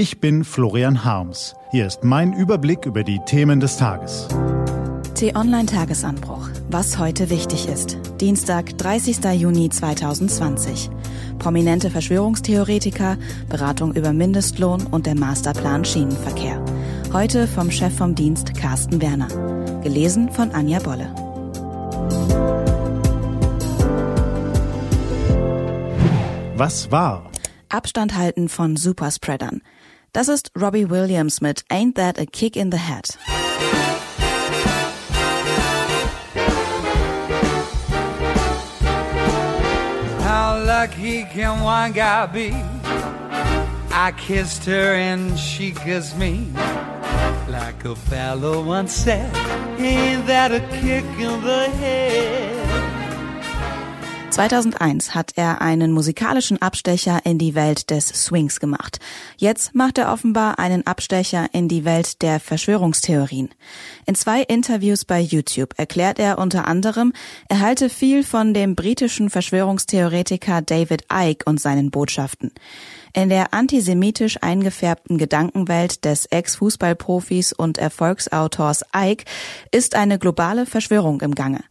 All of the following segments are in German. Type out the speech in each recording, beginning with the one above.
Ich bin Florian Harms. Hier ist mein Überblick über die Themen des Tages. T-Online Tagesanbruch. Was heute wichtig ist. Dienstag, 30. Juni 2020. Prominente Verschwörungstheoretiker, Beratung über Mindestlohn und der Masterplan Schienenverkehr. Heute vom Chef vom Dienst Carsten Werner. Gelesen von Anja Bolle. Was war? Abstand halten von Superspreadern. Das ist Robbie Williams mit Ain't That a Kick in the Head. How lucky can one guy be? I kissed her and she kissed me. Like a fellow once said, ain't that a kick in the head? 2001 hat er einen musikalischen Abstecher in die Welt des Swings gemacht. Jetzt macht er offenbar einen Abstecher in die Welt der Verschwörungstheorien. In zwei Interviews bei YouTube erklärt er unter anderem, er halte viel von dem britischen Verschwörungstheoretiker David Icke und seinen Botschaften. In der antisemitisch eingefärbten Gedankenwelt des Ex-Fußballprofis und Erfolgsautors Icke ist eine globale Verschwörung im Gange.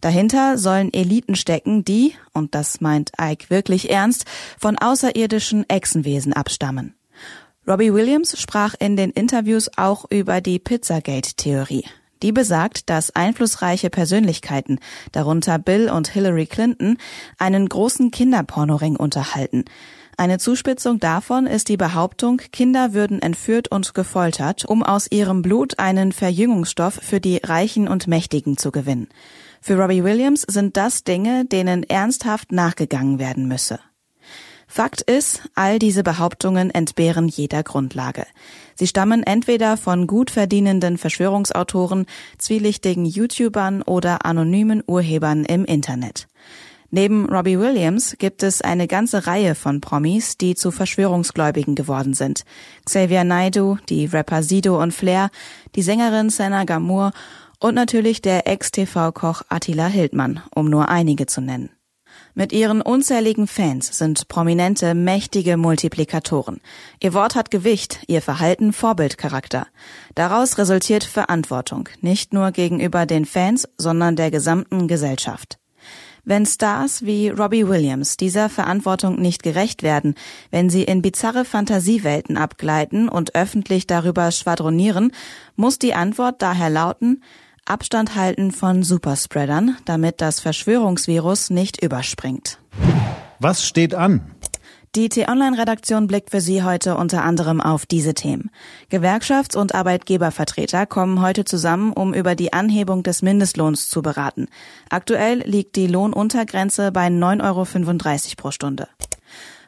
Dahinter sollen Eliten stecken, die, und das meint Ike wirklich ernst, von außerirdischen Echsenwesen abstammen. Robbie Williams sprach in den Interviews auch über die Pizzagate-Theorie. Die besagt, dass einflussreiche Persönlichkeiten, darunter Bill und Hillary Clinton, einen großen Kinderpornoring unterhalten. Eine Zuspitzung davon ist die Behauptung, Kinder würden entführt und gefoltert, um aus ihrem Blut einen Verjüngungsstoff für die Reichen und Mächtigen zu gewinnen. Für Robbie Williams sind das Dinge, denen ernsthaft nachgegangen werden müsse. Fakt ist, all diese Behauptungen entbehren jeder Grundlage. Sie stammen entweder von gut verdienenden Verschwörungsautoren, zwielichtigen YouTubern oder anonymen Urhebern im Internet. Neben Robbie Williams gibt es eine ganze Reihe von Promis, die zu Verschwörungsgläubigen geworden sind. Xavier Naidoo, die Rapper Sido und Flair, die Sängerin Senna Gamur und natürlich der Ex-TV-Koch Attila Hildmann, um nur einige zu nennen. Mit ihren unzähligen Fans sind Prominente mächtige Multiplikatoren. Ihr Wort hat Gewicht, ihr Verhalten Vorbildcharakter. Daraus resultiert Verantwortung, nicht nur gegenüber den Fans, sondern der gesamten Gesellschaft. Wenn Stars wie Robbie Williams dieser Verantwortung nicht gerecht werden, wenn sie in bizarre Fantasiewelten abgleiten und öffentlich darüber schwadronieren, muss die Antwort daher lauten, Abstand halten von Superspreadern, damit das Verschwörungsvirus nicht überspringt. Was steht an? Die T-Online-Redaktion blickt für Sie heute unter anderem auf diese Themen. Gewerkschafts- und Arbeitgebervertreter kommen heute zusammen, um über die Anhebung des Mindestlohns zu beraten. Aktuell liegt die Lohnuntergrenze bei 9,35 Euro pro Stunde.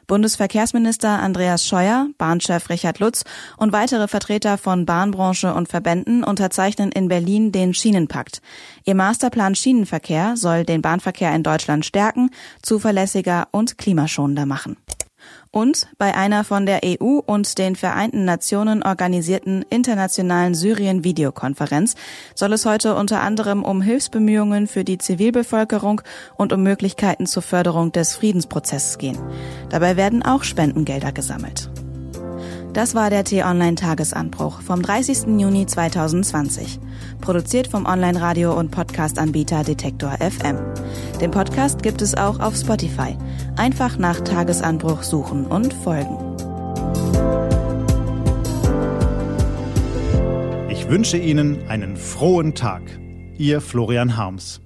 Bundesverkehrsminister Andreas Scheuer, Bahnchef Richard Lutz und weitere Vertreter von Bahnbranche und Verbänden unterzeichnen in Berlin den Schienenpakt. Ihr Masterplan Schienenverkehr soll den Bahnverkehr in Deutschland stärken, zuverlässiger und klimaschonender machen. Und bei einer von der EU und den Vereinten Nationen organisierten internationalen Syrien-Videokonferenz soll es heute unter anderem um Hilfsbemühungen für die Zivilbevölkerung und um Möglichkeiten zur Förderung des Friedensprozesses gehen. Dabei werden auch Spendengelder gesammelt. Das war der T-Online-Tagesanbruch vom 30. Juni 2020. Produziert vom Online-Radio- und Podcast-Anbieter Detektor FM. Den Podcast gibt es auch auf Spotify. Einfach nach Tagesanbruch suchen und folgen. Ich wünsche Ihnen einen frohen Tag. Ihr Florian Harms.